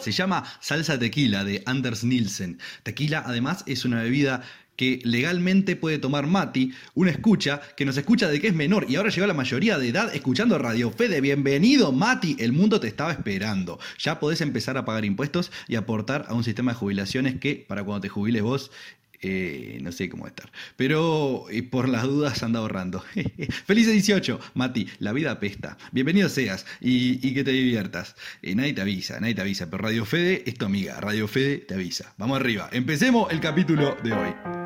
Se llama Salsa Tequila de Anders Nielsen. Tequila además es una bebida que legalmente puede tomar Mati, una escucha que nos escucha de que es menor y ahora llegó a la mayoría de edad escuchando Radio Fede. Bienvenido Mati, el mundo te estaba esperando. Ya podés empezar a pagar impuestos y aportar a un sistema de jubilaciones que para cuando te jubiles vos eh, no sé cómo estar. Pero eh, por las dudas anda ahorrando. Feliz 18, Mati. La vida apesta. Bienvenido seas y, que te diviertas. Eh, nadie te avisa, nadie te avisa. Pero Radio Fede es tu amiga. Radio Fede te avisa. Vamos arriba. Empecemos el capítulo de hoy.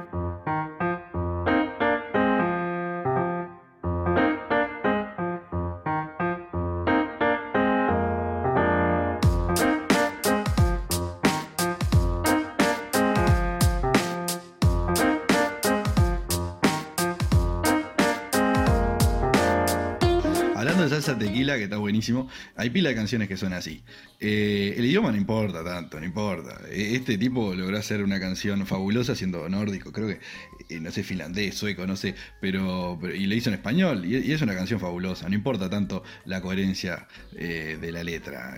Hay pila de canciones que son así. Eh, el idioma no importa tanto, no importa. E, este tipo logró hacer una canción fabulosa siendo nórdico, creo que, eh, no sé, finlandés, sueco, no sé, pero, y le hizo en español. Y, es una canción fabulosa, no importa tanto la coherencia eh, de la letra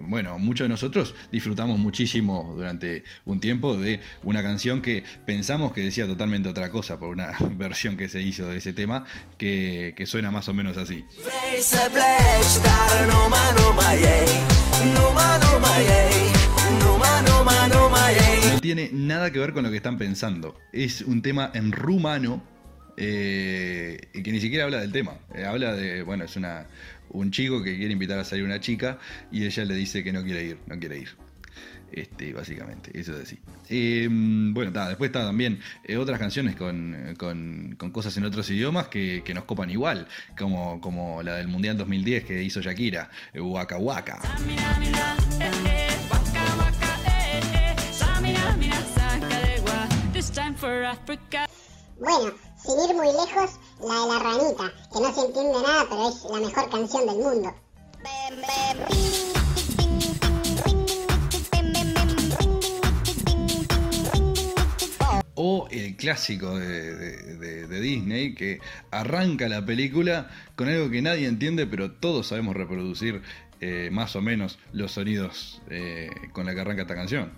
bueno, muchos de nosotros disfrutamos muchísimo durante un tiempo de una canción que pensamos que decía totalmente otra cosa por una versión que se hizo de ese tema que, suena más o menos así. No tiene nada que ver con lo que están pensando. Es un tema en rumano eh, que ni siquiera habla del tema. Eh, habla de, bueno, es una, un chico que quiere invitar a salir una chica y ella le dice que no quiere ir, no quiere ir. Este, básicamente, eso es así. Em, bueno, después está también eh, otras canciones con, cosas en otros idiomas que, nos copan igual, como, como la del Mundial 2010 que hizo Shakira, Waka Waka. Bueno, sin ir muy lejos, la de la ranita, que no se entiende nada, pero es la mejor canción del mundo. O el clásico de, Disney que arranca la película con algo que nadie entiende, pero todos sabemos reproducir eh, más o menos los sonidos eh, con la que arranca esta canción.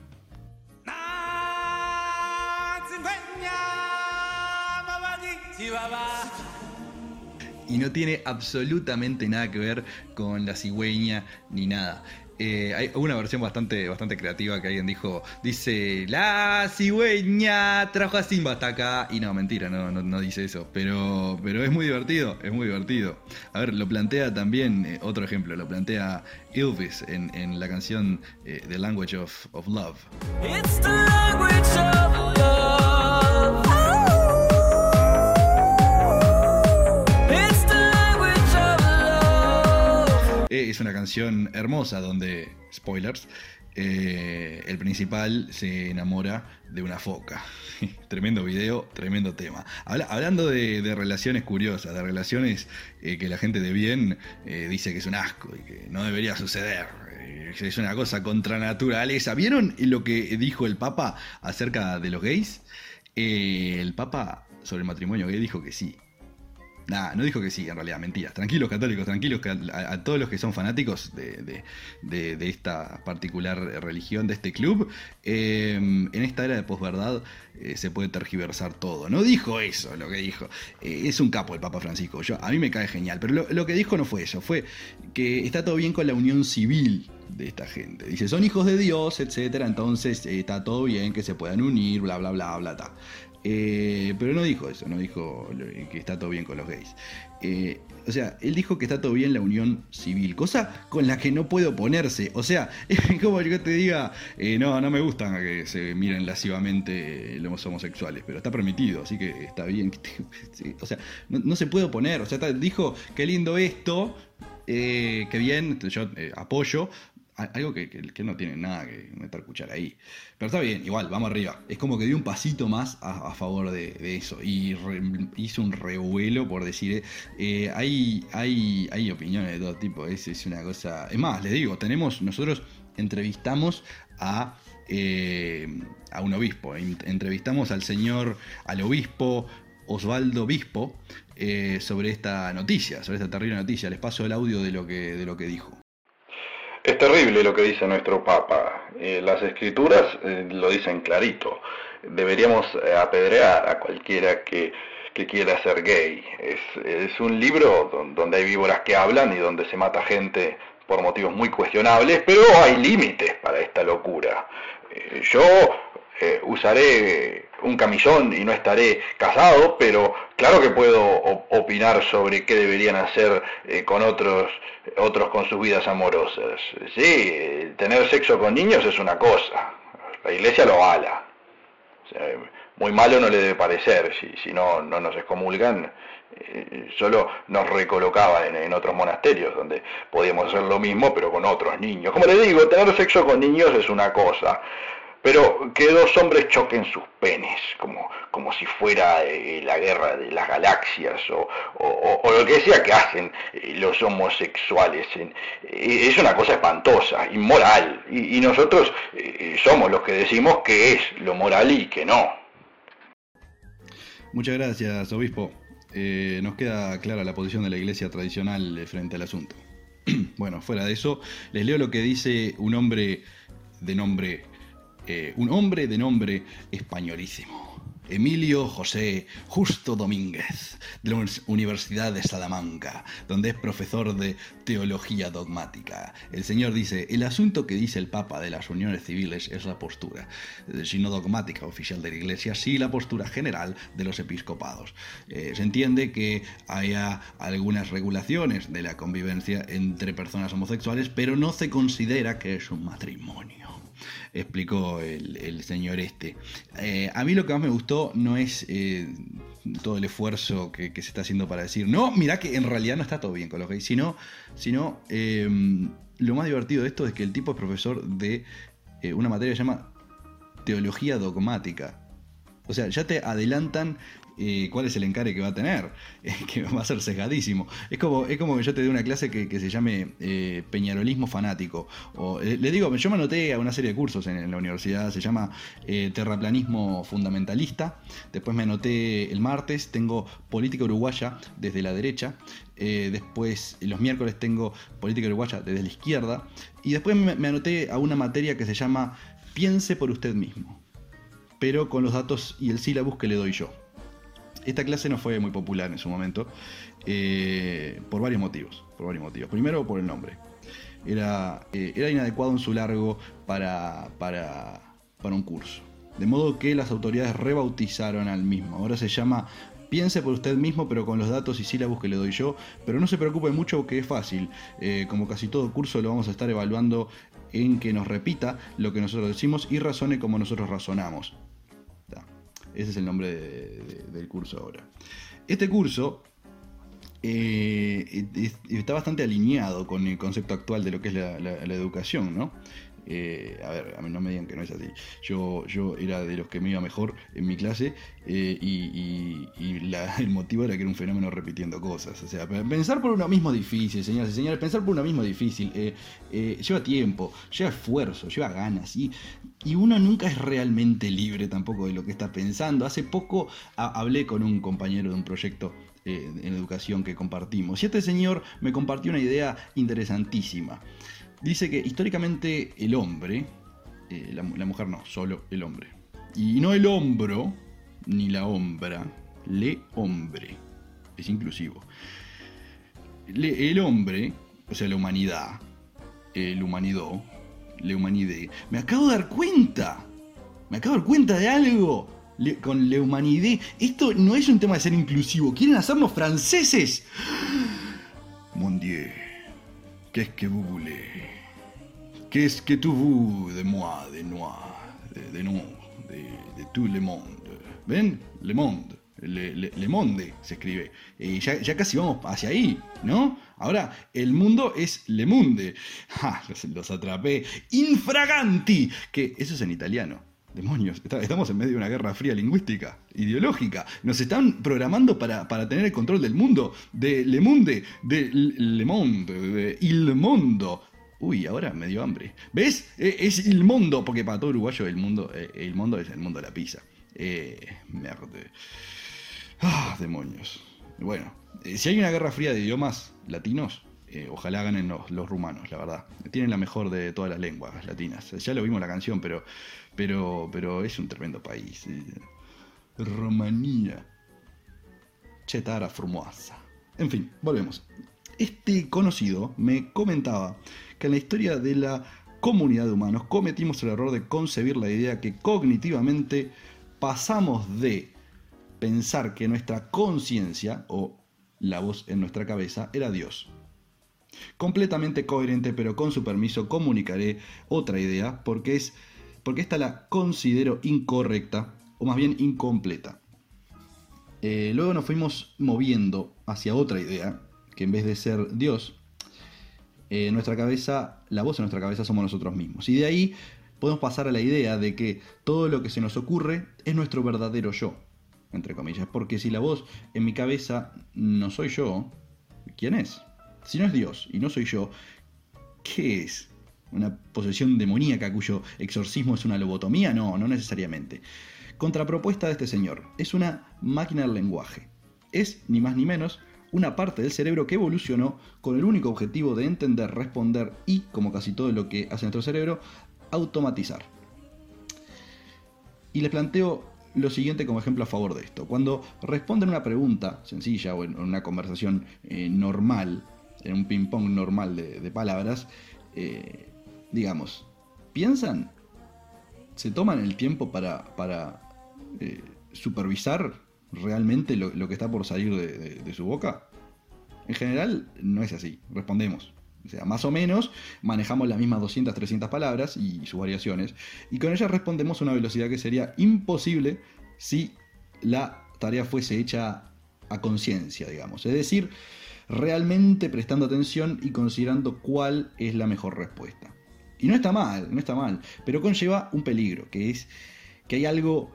Y no tiene absolutamente nada que ver con la cigüeña ni nada. Eh, hay una versión bastante, bastante creativa que alguien dijo, dice, la cigüeña trajo a Simba hasta acá. Y no, mentira, no, no, dice eso. Pero, pero es muy divertido, es muy divertido. A ver, lo plantea también, eh, otro ejemplo, lo plantea Elvis en, la canción eh, The Language of, Love. Es una canción hermosa donde, spoilers, eh, el principal se enamora de una foca. tremendo video, tremendo tema. hablando de, relaciones curiosas, de relaciones eh, que la gente de bien eh, dice que es un asco y que no debería suceder. es una cosa contra naturaleza. ¿Vieron lo que dijo el Papa acerca de los gays? el Papa sobre el matrimonio gay dijo que sí, Nah, no dijo que sí, en realidad, mentiras. Tranquilos católicos, tranquilos a, todos los que son fanáticos de, esta particular religión, de este club, eh, en esta era de posverdad eh, se puede tergiversar todo. No dijo eso lo que dijo. Eh, es un capo el Papa Francisco. A mí me cae genial, pero lo, que dijo no fue eso, fue que está todo bien con la unión civil de esta gente. Dice, son hijos de Dios, etcétera, entonces está todo bien que se puedan unir, bla, bla, bla, bla, bla. Eh, pero no dijo eso, no dijo que está todo bien con los gays. Eh, o sea, él dijo que está todo bien la unión civil, cosa con la que no puede oponerse. O sea, es como yo te diga, eh, no, no me gustan que se miren lascivamente los homosexuales, pero está permitido, así que está bien. o sea, no, se puede oponer. O sea, dijo, qué lindo esto, qué bien, yo apoyo, algo que, que, no tiene nada que meter cuchara ahí. Pero está bien, igual, vamos arriba. Es como que dio un pasito más a, favor de, eso. Y hizo un revuelo por decir. Eh, hay, hay, hay opiniones de todo tipo. Es, es una cosa. Es más, les digo, tenemos. Nosotros entrevistamos a. Eh, a un obispo. Entrevistamos al señor, al obispo Osvaldo Obispo, eh, sobre esta noticia, sobre esta terrible noticia. Les paso el audio de lo que, de lo que dijo. Es terrible lo que dice nuestro Papa. Eh, las escrituras eh, lo dicen clarito. Deberíamos eh, apedrear a cualquiera que, quiera ser gay. Es, un libro donde hay víboras que hablan y donde se mata gente por motivos muy cuestionables, pero hay límites para esta locura. yo usaré un camisón y no estaré casado, pero claro que puedo opinar sobre qué deberían hacer eh, con otros, otros con sus vidas amorosas. Sí, tener sexo con niños es una cosa, la iglesia lo avala. muy malo no le debe parecer, si, no, no nos excomulgan, eh, solo nos recolocaban en, en, otros monasterios donde podíamos hacer lo mismo pero con otros niños. Como le digo, tener sexo con niños es una cosa, pero que dos hombres choquen sus penes, como, como si fuera eh, la guerra de las galaxias o, lo que sea que hacen eh, los homosexuales. Eh, es una cosa espantosa, inmoral, y, nosotros somos los que decimos que es lo moral y que no. Muchas gracias, obispo. nos queda clara la posición de la iglesia tradicional frente al asunto. bueno, fuera de eso, les leo lo que dice un hombre de nombre eh, un hombre de nombre españolísimo. Emilio José Justo Domínguez, de la Universidad de Salamanca, donde es profesor de teología dogmática. El señor dice, el asunto que dice el Papa de las uniones civiles es la postura, eh, si no dogmática oficial de la Iglesia, sí la postura general de los episcopados. Eh, se entiende que haya algunas regulaciones de la convivencia entre personas homosexuales, pero no se considera que es un matrimonio explicó el, señor este. Eh, a mí lo que más me gustó no es eh, todo el esfuerzo que, se está haciendo para decir, no, mira que en realidad no está todo bien con los gays, sino, sino eh, lo más divertido de esto es que el tipo es profesor de una materia que se llama teología dogmática. O sea, ya te adelantan cuál es el encare que va a tener, que va a ser sesgadísimo. Es como, es como que yo te dé una clase que, se llame eh, Peñarolismo Fanático. O, eh, le digo, yo me anoté a una serie de cursos en, la universidad, se llama eh, Terraplanismo Fundamentalista. Después me anoté el martes, tengo Política Uruguaya desde la derecha. después, los miércoles tengo Política Uruguaya desde la izquierda. Y después me anoté a una materia que se llama Piense por usted mismo. Pero con los datos y el sílabus que le doy yo. Esta clase no fue muy popular en su momento, eh, por varios motivos. Por varios motivos. Primero, por el nombre. Era, eh, era inadecuado en su largo para, para, para un curso. De modo que las autoridades rebautizaron al mismo. Ahora se llama Piense por usted mismo, pero con los datos y sílabus que le doy yo. Pero no se preocupe mucho, que es fácil. Eh, como casi todo curso, lo vamos a estar evaluando en que nos repita lo que nosotros decimos y razone como nosotros razonamos. Ese es el nombre del curso ahora. Este curso eh, está bastante alineado con el concepto actual de lo que es la educación, ¿no? Eh, a ver, a mí no me digan que no es así. Yo, yo era de los que me iba mejor en mi clase eh, y, el motivo era que era un fenómeno repitiendo cosas. O sea, pensar por uno mismo es difícil, señoras y señores. Pensar por uno mismo es difícil. Eh, lleva tiempo, lleva esfuerzo, lleva ganas. Y, y uno nunca es realmente libre tampoco de lo que está pensando. Hace poco hablé con un compañero de un proyecto eh, en educación que compartimos. Y este señor me compartió una idea interesantísima. Dice que históricamente el hombre, eh, la, la mujer no, solo el hombre, y no el hombro, ni la hombra, le hombre, es inclusivo. Le- el hombre, o sea, la humanidad, el humanidad, le humanidad, me acabo de dar cuenta, me acabo de dar cuenta de algo. Con le humanidad, esto no es un tema de ser inclusivo, quieren hacernos franceses. Mon Dieu, qu'est-ce que vous voulez? Qu'est-ce que tu veux de moi, de moi, de, de nous, de, de tout le monde? ¿Ven? Le monde. Le, monde se escribe. Y ya, casi vamos hacia ahí, ¿no? Ahora, el mundo es le los, los atrapé. Infraganti. Que eso es en italiano. Demonios, estamos en medio de una guerra fría lingüística, ideológica. Nos están programando para, para tener el control del mundo, de Le Monde, de Le Monde, de Il Mondo. Uy, ahora me dio hambre. ¿Ves? Eh, Es el mundo, porque para todo uruguayo el mundo, eh, el mundo es el mundo de la pizza. Eh, merde. Ah, demonios. Bueno, eh, si hay una guerra fría de idiomas latinos, ojalá ganen los, los rumanos, la verdad. Tienen la mejor de todas las lenguas latinas. Ya lo vimos la canción, pero, pero, pero es un tremendo país. eh. Rumanía. Chetara Formosa. En fin, volvemos. Este conocido me comentaba que en la historia de la comunidad de humanos cometimos el error de concebir la idea que cognitivamente pasamos de pensar que nuestra conciencia o la voz en nuestra cabeza era Dios. Completamente coherente, pero con su permiso comunicaré otra idea porque es porque esta la considero incorrecta o más bien incompleta. Eh, luego nos fuimos moviendo hacia otra idea, que en vez de ser Dios, eh, nuestra cabeza, la voz en nuestra cabeza somos nosotros mismos. Y de ahí podemos pasar a la idea de que todo lo que se nos ocurre es nuestro verdadero yo, entre comillas. Porque si la voz en mi cabeza no soy yo, ¿quién es? Si no es Dios y no soy yo, ¿qué es? ¿Una posesión demoníaca cuyo exorcismo es una lobotomía? No, no necesariamente. Contrapropuesta de este señor, es una máquina del lenguaje. Es, ni más ni menos, una parte del cerebro que evolucionó con el único objetivo de entender, responder y, como casi todo lo que hace nuestro cerebro, automatizar. Y les planteo lo siguiente como ejemplo a favor de esto. Cuando responden una pregunta sencilla o en una conversación eh, normal, en un ping-pong normal de, palabras, eh, digamos, ¿piensan? ¿Se toman el tiempo para, para eh, supervisar realmente lo, que está por salir de, de- de su boca? En general no es así, respondemos. O sea, más o menos manejamos las mismas 200, 300 palabras y sus variaciones, y con ellas respondemos a una velocidad que sería imposible si la tarea fuese hecha a conciencia, digamos. Es decir, realmente prestando atención y considerando cuál es la mejor respuesta. Y no está mal, no está mal, pero conlleva un peligro, que es que hay algo,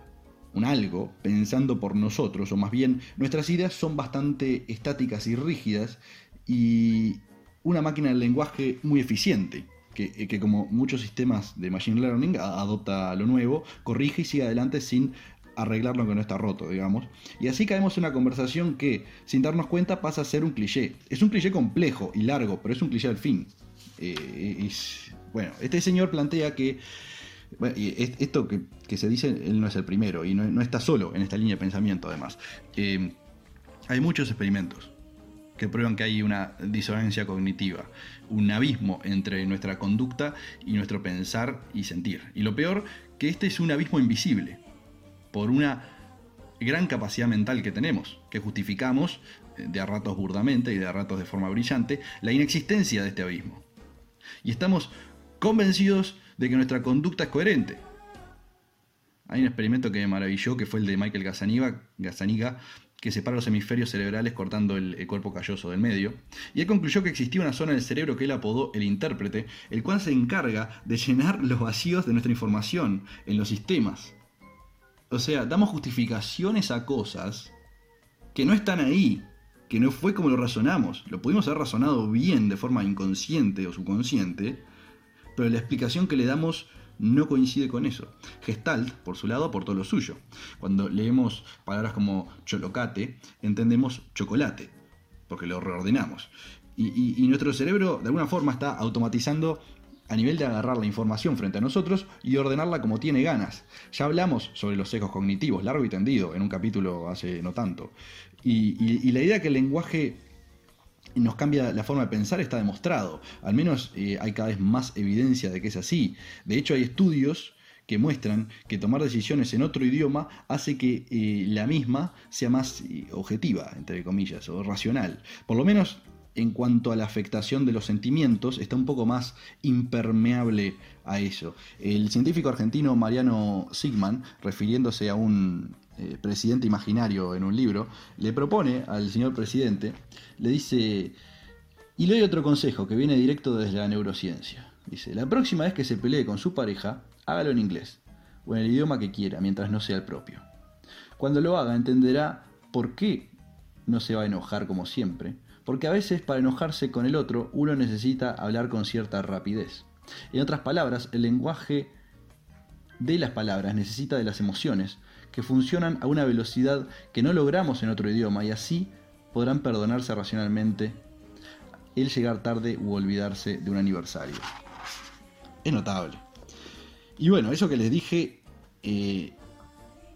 un algo, pensando por nosotros, o más bien nuestras ideas son bastante estáticas y rígidas, y una máquina del lenguaje muy eficiente, que, que como muchos sistemas de Machine Learning adopta lo nuevo, corrige y sigue adelante sin arreglar lo que no está roto, digamos. Y así caemos en una conversación que, sin darnos cuenta, pasa a ser un cliché. Es un cliché complejo y largo, pero es un cliché al fin. Eh, es- bueno, este señor plantea que bueno, esto que, se dice, él no es el primero y no, no está solo en esta línea de pensamiento, además. Eh, hay muchos experimentos que prueban que hay una disonancia cognitiva, un abismo entre nuestra conducta y nuestro pensar y sentir. Y lo peor, que este es un abismo invisible, por una gran capacidad mental que tenemos, que justificamos, eh, de a ratos burdamente y de a ratos de forma brillante, la inexistencia de este abismo. Y estamos convencidos de que nuestra conducta es coherente. Hay un experimento que me maravilló, que fue el de Michael Gazzaniga, que separa los hemisferios cerebrales cortando el, el cuerpo calloso del medio, y él concluyó que existía una zona del cerebro que él apodó el intérprete, el cual se encarga de llenar los vacíos de nuestra información en los sistemas. O sea, damos justificaciones a cosas que no están ahí, que no fue como lo razonamos. Lo pudimos haber razonado bien de forma inconsciente o subconsciente, pero la explicación que le damos no coincide con eso. Gestalt, por su lado, aportó lo suyo. Cuando leemos palabras como cholocate, entendemos chocolate, porque lo reordenamos. Y, y nuestro cerebro, de alguna forma, está automatizando a nivel de agarrar la información frente a nosotros y ordenarla como tiene ganas. Ya hablamos sobre los sesgos cognitivos, largo y tendido, en un capítulo hace no tanto. Y, la idea que el lenguaje nos cambia la forma de pensar está demostrado. Al menos eh, hay cada vez más evidencia de que es así. De hecho, hay estudios que muestran que tomar decisiones en otro idioma hace que eh, la misma sea más eh, objetiva, entre comillas, o racional. Por lo menos en cuanto a la afectación de los sentimientos, está un poco más impermeable a eso. El científico argentino Mariano Sigman, refiriéndose a un eh, presidente imaginario en un libro, le propone al señor presidente, le dice, y le doy otro consejo que viene directo desde la neurociencia. Dice, la próxima vez que se pelee con su pareja, hágalo en inglés, o en el idioma que quiera, mientras no sea el propio. Cuando lo haga, entenderá por qué no se va a enojar como siempre, porque a veces para enojarse con el otro uno necesita hablar con cierta rapidez. En otras palabras, el lenguaje de las palabras necesita de las emociones, que funcionan a una velocidad que no logramos en otro idioma y así podrán perdonarse racionalmente el llegar tarde u olvidarse de un aniversario. Es notable. Y bueno, eso que les dije eh,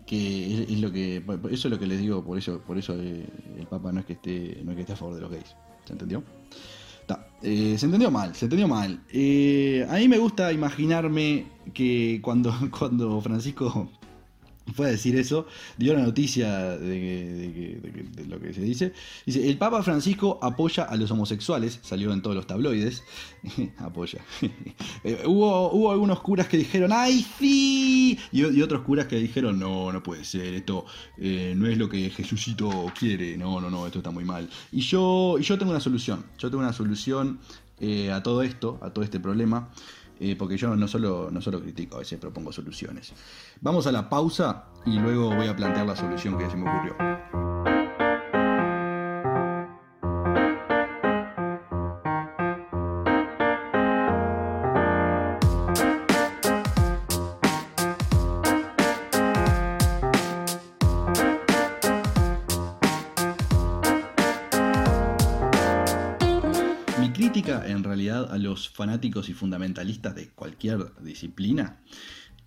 que es, lo que eso es lo que les digo por eso por eso eh, el Papa no es que esté no es que esté a favor de los gays se entendió eh, se entendió mal se entendió mal a mí me gusta imaginarme que cuando cuando Francisco fue a decir eso, dio la noticia de, lo que se dice. Dice, el Papa Francisco apoya a los homosexuales, salió en todos los tabloides, apoya. Eh, hubo, hubo algunos curas que dijeron, ¡ay, sí! Y, otros curas que dijeron, no, no puede ser, esto eh, no es lo que Jesucito quiere, no, no, no, esto está muy mal. Y yo, y yo tengo una solución, yo tengo una solución eh, a todo esto, a todo este problema. Eh, porque yo no solo, no solo critico, a veces propongo soluciones. Vamos a la pausa y luego voy a plantear la solución que se me ocurrió. En realidad a los fanáticos y fundamentalistas de cualquier disciplina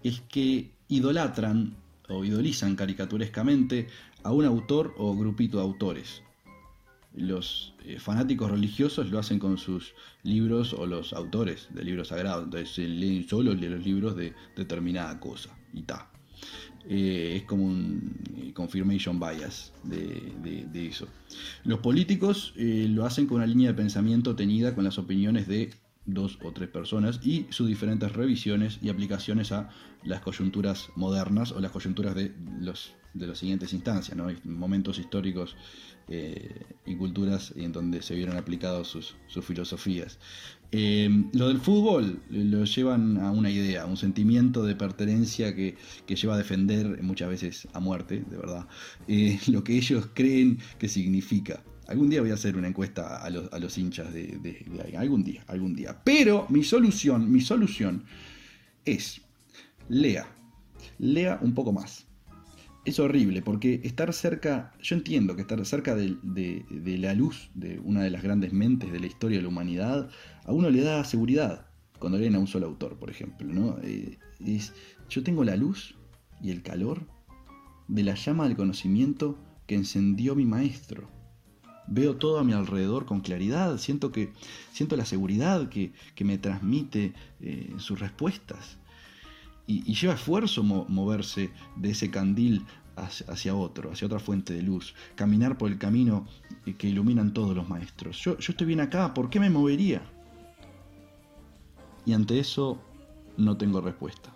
es que idolatran o idolizan caricaturescamente a un autor o grupito de autores. Los eh, fanáticos religiosos lo hacen con sus libros o los autores de libros sagrados, entonces leen solo los libros de determinada cosa y ta. Eh, es como un eh, confirmation bias de, eso. Los políticos eh, lo hacen con una línea de pensamiento tenida con las opiniones de dos o tres personas y sus diferentes revisiones y aplicaciones a las coyunturas modernas o las coyunturas de los de las siguientes instancias, ¿no? momentos históricos eh, y culturas en donde se vieron aplicados sus, filosofías. Eh, lo del fútbol lo llevan a una idea, un sentimiento de pertenencia que, lleva a defender muchas veces a muerte, de verdad, eh, lo que ellos creen que significa. Algún día voy a hacer una encuesta a los, hinchas de, de, algún día, algún día. Pero mi solución, mi solución es lea, lea un poco más es horrible porque estar cerca, yo entiendo que estar cerca de, la luz de una de las grandes mentes de la historia de la humanidad, a uno le da seguridad cuando leen a un solo autor, por ejemplo. ¿no? Eh, es, yo tengo la luz y el calor de la llama del conocimiento que encendió mi maestro. Veo todo a mi alrededor con claridad, siento, que, siento la seguridad que, me transmite eh, sus respuestas y, lleva esfuerzo moverse de ese candil hacia, otro, hacia otra fuente de luz, caminar por el camino que iluminan todos los maestros. Yo, yo estoy bien acá, ¿por qué me movería? Y ante eso no tengo respuesta.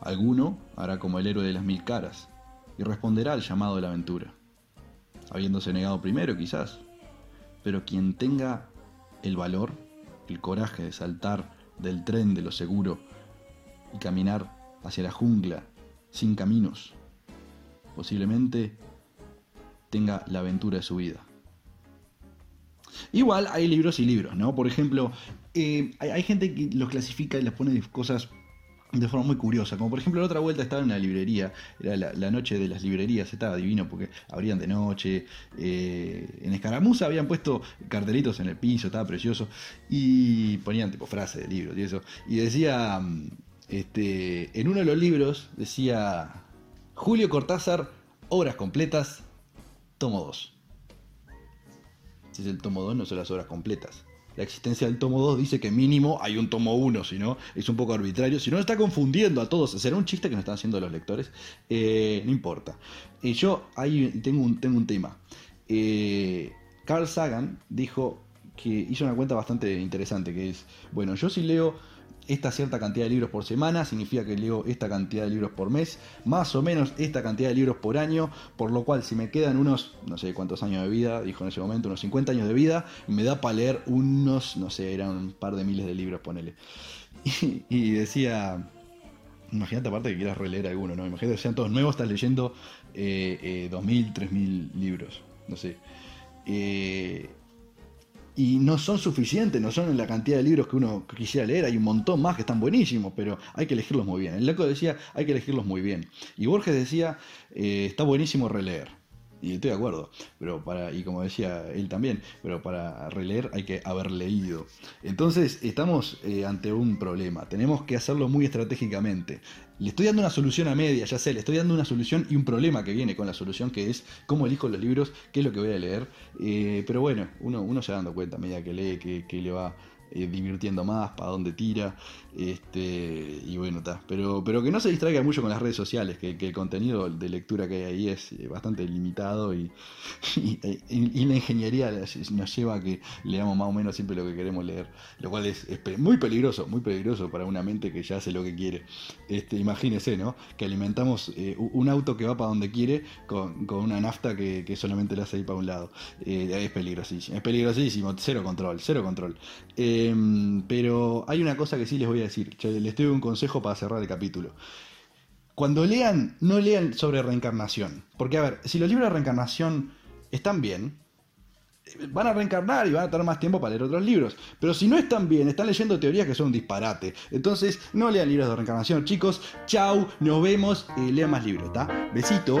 Alguno hará como el héroe de las mil caras y responderá al llamado de la aventura, habiéndose negado primero quizás, pero quien tenga el valor, el coraje de saltar del tren de lo seguro y caminar hacia la jungla sin caminos. Posiblemente tenga la aventura de su vida. Igual hay libros y libros, ¿no? Por ejemplo, eh, hay, gente que los clasifica y les pone cosas de forma muy curiosa. Como por ejemplo, la otra vuelta estaba en una librería, era la, noche de las librerías, estaba divino porque abrían de noche. Eh, en Escaramuza habían puesto cartelitos en el piso, estaba precioso. Y ponían tipo frases de libros y eso. Y decía, mm, este, en uno de los libros, decía Julio Cortázar, obras completas, tomo 2. Si es el tomo 2, no son las obras completas la existencia del tomo 2 dice que mínimo hay un tomo 1, si no, es un poco arbitrario, si no está confundiendo a todos, será un chiste que nos están haciendo los lectores, eh, no importa. Y yo ahí tengo un, tengo un tema. Eh, Carl Sagan dijo que hizo una cuenta bastante interesante, que es, bueno, yo si leo esta cierta cantidad de libros por semana, significa que leo esta cantidad de libros por mes, más o menos esta cantidad de libros por año, por lo cual si me quedan unos, no sé cuántos años de vida, dijo en ese momento, unos 50 años de vida, me da para leer unos, no sé, eran un par de miles de libros, ponele. Y, decía, imagínate aparte que quieras releer alguno, ¿no? Imagínate que sean todos nuevos, estás leyendo eh, eh, 2.000, 3.000 libros, no sé. Eh, y no son suficientes, no son la cantidad de libros que uno quisiera leer, hay un montón más que están buenísimos, pero hay que elegirlos muy bien. El loco decía, hay que elegirlos muy bien. Y Borges decía, eh, está buenísimo releer. Y estoy de acuerdo, pero para, y como decía él también, pero para releer hay que haber leído. Entonces estamos eh, ante un problema, tenemos que hacerlo muy estratégicamente. Le estoy dando una solución a media, ya sé, le estoy dando una solución y un problema que viene con la solución, que es cómo elijo los libros, qué es lo que voy a leer. Eh, pero bueno, uno, uno se va dando cuenta a medida que lee, que, que le va eh, divirtiendo más, para dónde tira, este, y bueno, está. Pero, pero que no se distraiga mucho con las redes sociales, que, el contenido de lectura que hay ahí es eh, bastante limitado y, y, la ingeniería nos lleva a que leamos más o menos siempre lo que queremos leer, lo cual es, muy peligroso, muy peligroso para una mente que ya hace lo que quiere. Este, imagínese, ¿no? Que alimentamos eh, un auto que va para donde quiere con, una nafta que, solamente le hace ir para un lado. es peligrosísimo, es peligrosísimo, cero control, cero control. Em, pero hay una cosa que sí les voy a decir, les doy un consejo para cerrar el capítulo. Cuando lean, no lean sobre reencarnación. Porque, a ver, si los libros de reencarnación están bien, van a reencarnar y van a tener más tiempo para leer otros libros. Pero si no están bien, están leyendo teorías que son un disparate. Entonces, no lean libros de reencarnación. Chicos, chau, nos vemos, eh, lean más libros, ¿está? Besito.